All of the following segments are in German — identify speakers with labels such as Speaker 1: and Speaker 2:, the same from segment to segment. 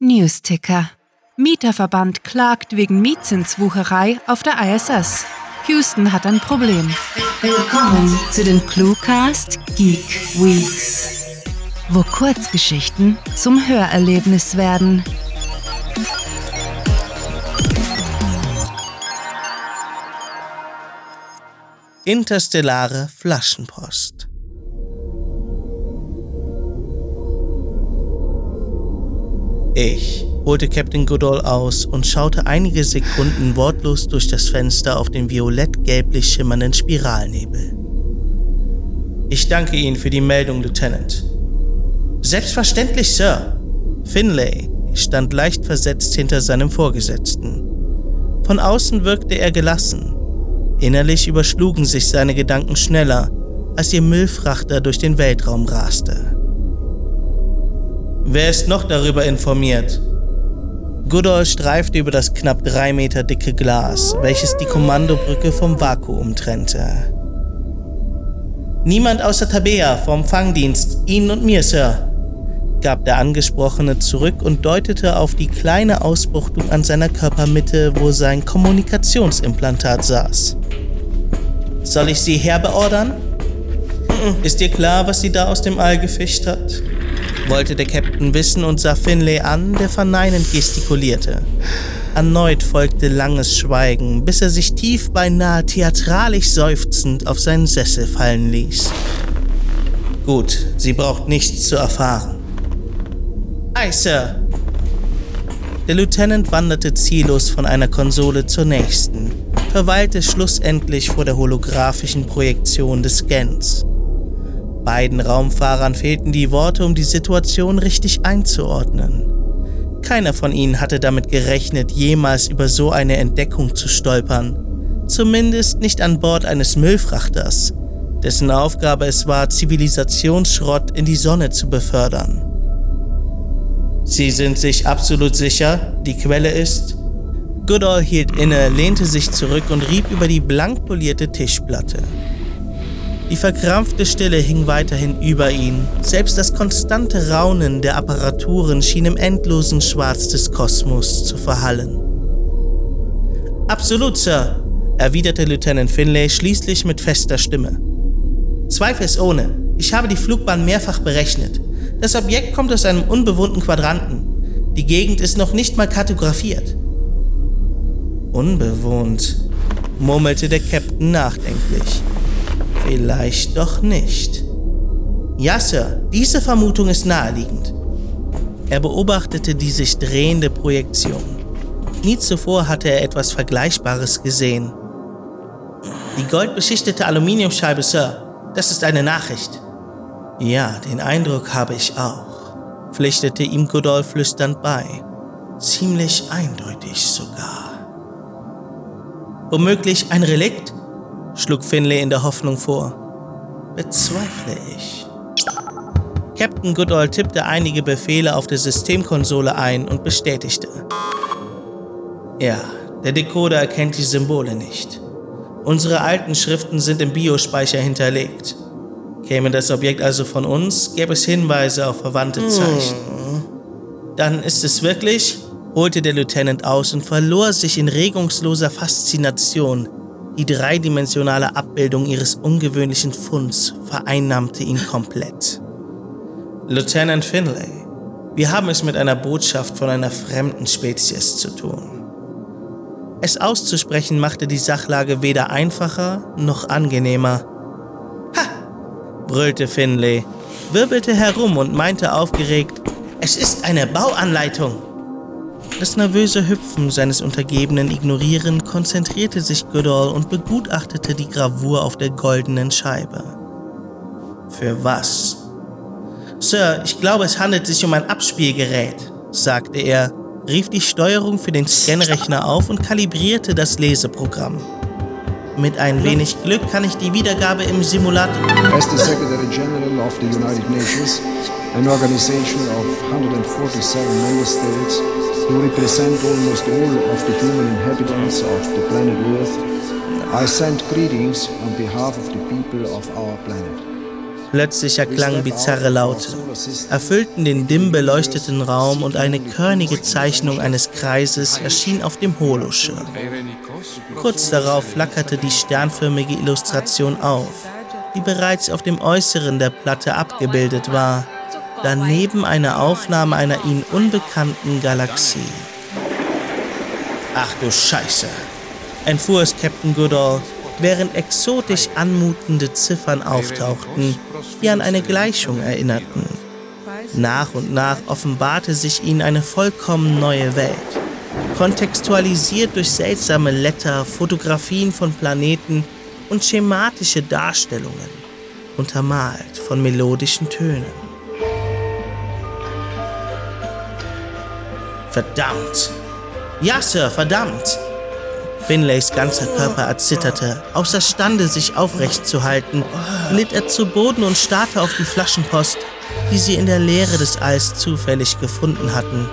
Speaker 1: Newsticker. Mieterverband klagt wegen Mietzinswucherei auf der ISS. Houston hat ein Problem. Willkommen zu den Cluecast Geek Weeks, wo Kurzgeschichten zum Hörerlebnis werden.
Speaker 2: Interstellare Flaschenpost. Ich holte Captain Goodall aus und schaute einige Sekunden wortlos durch das Fenster auf den violett-gelblich schimmernden Spiralnebel. Ich danke Ihnen für die Meldung, Lieutenant. Selbstverständlich, Sir. Finlay stand leicht versetzt hinter seinem Vorgesetzten. Von außen wirkte er gelassen. Innerlich überschlugen sich seine Gedanken schneller, als ihr Müllfrachter durch den Weltraum raste. Wer ist noch darüber informiert? Goodall streifte über das knapp drei Meter dicke Glas, welches die Kommandobrücke vom Vakuum trennte. Niemand außer Tabea vom Fangdienst, Ihnen und mir, Sir, gab der Angesprochene zurück und deutete auf die kleine Ausbuchtung an seiner Körpermitte, wo sein Kommunikationsimplantat saß. Soll ich Sie herbeordern? Ist dir klar, was sie da aus dem All gefischt hat? Wollte der Captain wissen und sah Finlay an, der verneinend gestikulierte. Erneut folgte langes Schweigen, bis er sich tief beinahe theatralisch seufzend auf seinen Sessel fallen ließ. Gut, sie braucht nichts zu erfahren. Ei, Sir. Der Lieutenant wanderte ziellos von einer Konsole zur nächsten, verweilte schlussendlich vor der holographischen Projektion des Scans. Beiden Raumfahrern fehlten die Worte, um die Situation richtig einzuordnen. Keiner von ihnen hatte damit gerechnet, jemals über so eine Entdeckung zu stolpern. Zumindest nicht an Bord eines Müllfrachters, dessen Aufgabe es war, Zivilisationsschrott in die Sonne zu befördern. Sie sind sich absolut sicher, die Quelle ist? Goodall hielt inne, lehnte sich zurück und rieb über die blank polierte Tischplatte. Die verkrampfte Stille hing weiterhin über ihn. Selbst das konstante Raunen der Apparaturen schien im endlosen Schwarz des Kosmos zu verhallen. Absolut, Sir, erwiderte Lieutenant Finlay schließlich mit fester Stimme. Zweifelsohne, ich habe die Flugbahn mehrfach berechnet. Das Objekt kommt aus einem unbewohnten Quadranten. Die Gegend ist noch nicht mal kartografiert. Unbewohnt, murmelte der Captain nachdenklich. Vielleicht doch nicht. Ja, Sir, diese Vermutung ist naheliegend. Er beobachtete die sich drehende Projektion. Nie zuvor hatte er etwas Vergleichbares gesehen. Die goldbeschichtete Aluminiumscheibe, Sir, das ist eine Nachricht. Ja, den Eindruck habe ich auch, pflichtete ihm Goodall flüsternd bei. Ziemlich eindeutig sogar. Womöglich ein Relikt? Schlug Finlay in der Hoffnung vor. Bezweifle ich. Captain Goodall tippte einige Befehle auf der Systemkonsole ein und bestätigte. Ja, der Decoder erkennt die Symbole nicht. Unsere alten Schriften sind im Biospeicher hinterlegt. Käme das Objekt also von uns, gäbe es Hinweise auf verwandte Zeichen. Hm. Dann ist es wirklich, holte der Lieutenant aus und verlor sich in regungsloser Faszination die dreidimensionale Abbildung ihres ungewöhnlichen Funds vereinnahmte ihn komplett. Lieutenant Finlay, wir haben es mit einer Botschaft von einer fremden Spezies zu tun. Es auszusprechen machte die Sachlage weder einfacher noch angenehmer. Ha! brüllte Finlay, wirbelte herum und meinte aufgeregt, es ist eine Bauanleitung. Das nervöse Hüpfen seines Untergebenen ignorierend, konzentrierte sich Goodall und begutachtete die Gravur auf der goldenen Scheibe. Für was? Sir, ich glaube, es handelt sich um ein Abspielgerät, sagte er, rief die Steuerung für den Scanrechner auf und kalibrierte das Leseprogramm. Mit ein wenig Glück kann ich die Wiedergabe im Simulator.
Speaker 3: As the Secretary General of the United Nations, an organization of 147 member states, who represent almost all of the human inhabitants of the planet Earth, I send greetings on behalf of the people of our planet.
Speaker 2: Plötzlich erklangen bizarre Laute, erfüllten den dimm beleuchteten Raum und eine körnige Zeichnung eines Kreises erschien auf dem Holoschirm. Kurz darauf flackerte die sternförmige Illustration auf, die bereits auf dem Äußeren der Platte abgebildet war, daneben eine Aufnahme einer ihnen unbekannten Galaxie. Ach du Scheiße, entfuhr es Captain Goodall, während exotisch anmutende Ziffern auftauchten, die an eine Gleichung erinnerten. Nach und nach offenbarte sich ihnen eine vollkommen neue Welt, kontextualisiert durch seltsame Letter, Fotografien von Planeten und schematische Darstellungen, untermalt von melodischen Tönen. Verdammt! Ja, Sir, verdammt! Finlays ganzer Körper erzitterte. Außerstande, sich aufrecht zu halten, glitt er zu Boden und starrte auf die Flaschenpost, die sie in der Leere des Alls zufällig gefunden hatten.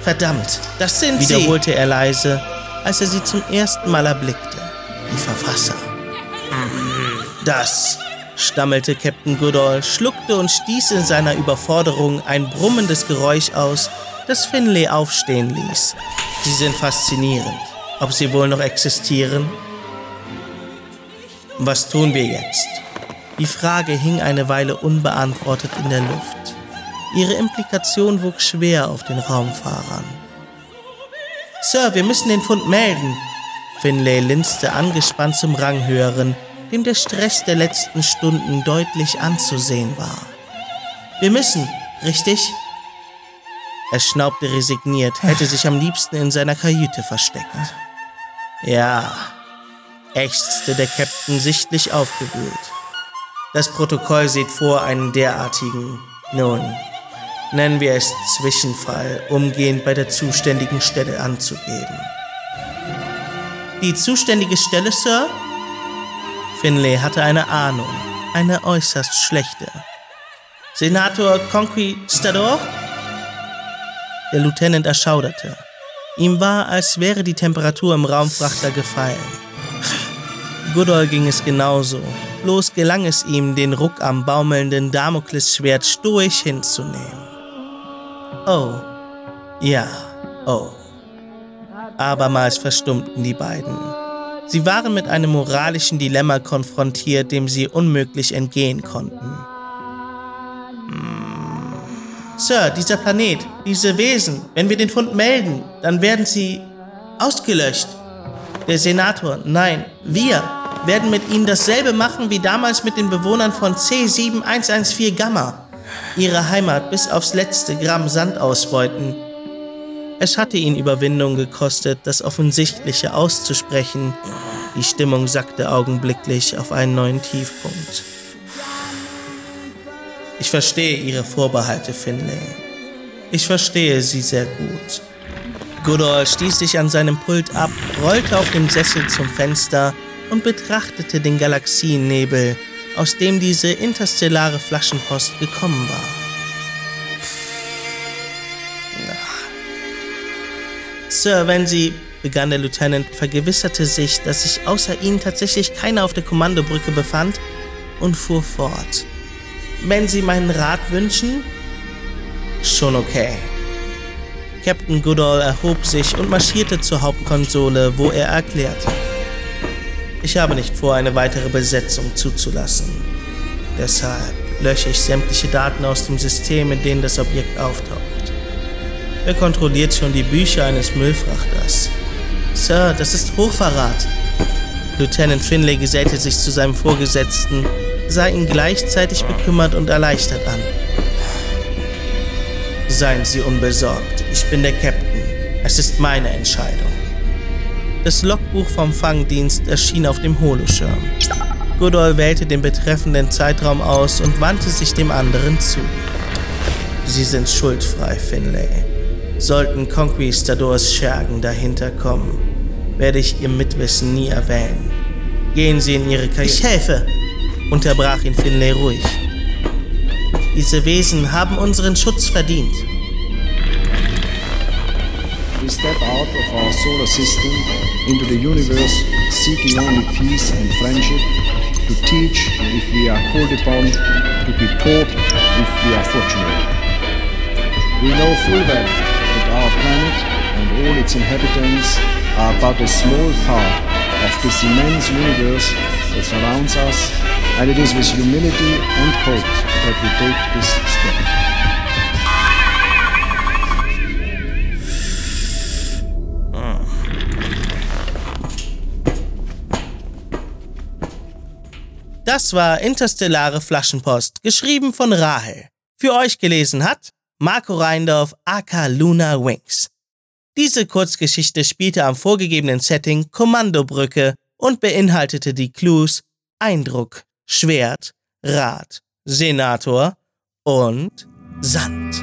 Speaker 2: Verdammt, das sind sie, wiederholte er leise, als er sie zum ersten Mal erblickte. Die Verfasser. Das, stammelte Captain Goodall, schluckte und stieß in seiner Überforderung ein brummendes Geräusch aus, das Finlay aufstehen ließ. Sie sind faszinierend. Ob sie wohl noch existieren? Was tun wir jetzt? Die Frage hing eine Weile unbeantwortet in der Luft. Ihre Implikation wog schwer auf den Raumfahrern. Sir, wir müssen den Fund melden. Finlay linste angespannt zum Ranghöheren, dem der Stress der letzten Stunden deutlich anzusehen war. Wir müssen, richtig? Er schnaubte resigniert, hätte sich am liebsten in seiner Kajüte versteckt. Ja, ächzte der Captain sichtlich aufgewühlt. Das Protokoll sieht vor, einen derartigen, nun, nennen wir es Zwischenfall, umgehend bei der zuständigen Stelle anzugeben. Die zuständige Stelle, Sir? Finlay hatte eine Ahnung, eine äußerst schlechte. Senator Conquistador? Der Lieutenant erschauderte. Ihm war, als wäre die Temperatur im Raumfrachter gefallen. Goodall ging es genauso. Bloß gelang es ihm, den Ruck am baumelnden Damoklesschwert stoisch hinzunehmen. Oh, ja, oh. Abermals verstummten die beiden. Sie waren mit einem moralischen Dilemma konfrontiert, dem sie unmöglich entgehen konnten. Sir, dieser Planet, diese Wesen, wenn wir den Fund melden, dann werden sie ausgelöscht. Der Senator, nein, wir werden mit ihnen dasselbe machen wie damals mit den Bewohnern von C7114 Gamma. Ihre Heimat bis aufs letzte Gramm Sand ausbeuten. Es hatte ihn Überwindung gekostet, das Offensichtliche auszusprechen. Die Stimmung sackte augenblicklich auf einen neuen Tiefpunkt. Ich verstehe Ihre Vorbehalte, Finlay. Ich verstehe sie sehr gut. Goodall stieß sich an seinem Pult ab, rollte auf dem Sessel zum Fenster und betrachtete den Galaxiennebel, aus dem diese interstellare Flaschenpost gekommen war. Sir, wenn Sie, begann der Lieutenant, vergewisserte sich, dass sich außer Ihnen tatsächlich keiner auf der Kommandobrücke befand und fuhr fort. Wenn Sie meinen Rat wünschen? Schon okay. Captain Goodall erhob sich und marschierte zur Hauptkonsole, wo er erklärte. Ich habe nicht vor, eine weitere Besetzung zuzulassen. Deshalb lösche ich sämtliche Daten aus dem System, in denen das Objekt auftaucht. Wer kontrolliert schon die Bücher eines Müllfrachters? Sir, das ist Hochverrat. Lieutenant Finlay gesellte sich zu seinem Vorgesetzten sah ihn gleichzeitig bekümmert und erleichtert an. Seien Sie unbesorgt, ich bin der Captain. Es ist meine Entscheidung. Das Logbuch vom Fangdienst erschien auf dem Holoschirm. Goodall wählte den betreffenden Zeitraum aus und wandte sich dem anderen zu. Sie sind schuldfrei, Finlay. Sollten Conquistadors Schergen dahinter kommen, werde ich Ihr Mitwissen nie erwähnen. Gehen Sie in Ihre Karriere. Ich helfe, unterbrach ihn Finlay ruhig. Diese Wesen haben unseren Schutz verdient.
Speaker 3: We step out of our solar system into the universe seeking only peace and friendship to teach if we are called upon, to be taught if we are fortunate. We know full well that our planet and all its inhabitants are but a small part of this immense universe that surrounds us, and it is with humility and hope that we take this step.
Speaker 2: Das war Interstellare Flaschenpost, geschrieben von Rahel. Für euch gelesen hat Marco Reindorf aka Luna Wings. Diese Kurzgeschichte spielte am vorgegebenen Setting Kommandobrücke und beinhaltete die Clues Eindruck, Schwert, Rat, Senator und Sand.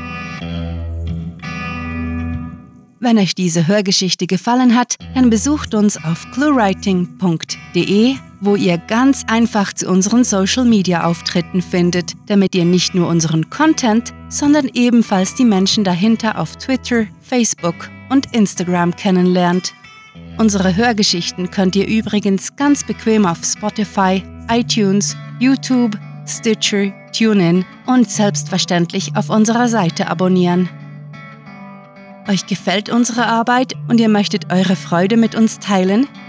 Speaker 1: Wenn euch diese Hörgeschichte gefallen hat, dann besucht uns auf cluewriting.de, wo ihr ganz einfach zu unseren Social Media Auftritten findet, damit ihr nicht nur unseren Content, sondern ebenfalls die Menschen dahinter auf Twitter, Facebook und Instagram kennenlernt. Unsere Hörgeschichten könnt ihr übrigens ganz bequem auf Spotify, iTunes, YouTube, Stitcher, TuneIn und selbstverständlich auf unserer Seite abonnieren. Euch gefällt unsere Arbeit und ihr möchtet eure Freude mit uns teilen?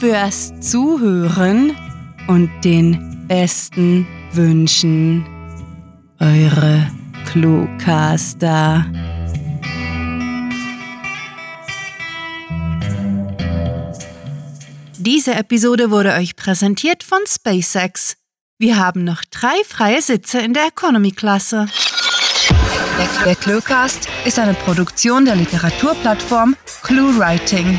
Speaker 1: fürs Zuhören und den besten Wünschen. Eure Cluecaster. Diese Episode wurde euch präsentiert von SpaceX. Wir haben noch drei freie Sitze in der Economy-Klasse. Der Cluecast ist eine Produktion der Literaturplattform ClueWriting.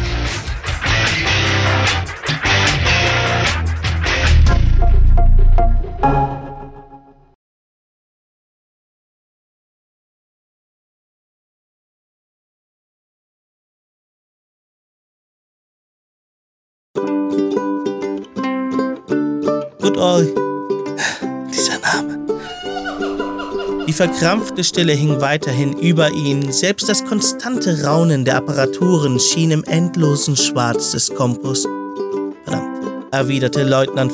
Speaker 2: All. Dieser Name. Die verkrampfte Stille hing weiterhin über ihn, selbst das konstante Raunen der Apparaturen schien im endlosen Schwarz des Kompus. Verdammt, erwiderte Leutnant,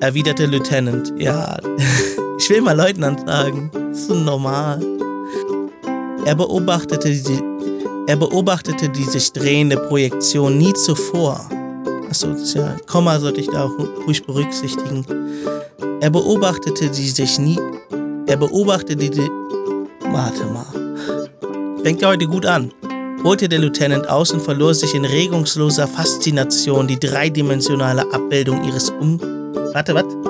Speaker 2: erwiderte Lieutenant. Ja, ich will mal Leutnant sagen. Ist normal. Er beobachtete die, er beobachtete die sich drehende Projektion nie zuvor. Ist ja, Komma sollte ich da ruhig berücksichtigen. Er beobachtete die sich nie. Er beobachtete die. Warte mal. Fängt heute gut an. Holte der Lieutenant aus und verlor sich in regungsloser Faszination die dreidimensionale Abbildung ihres Um. Warte, was?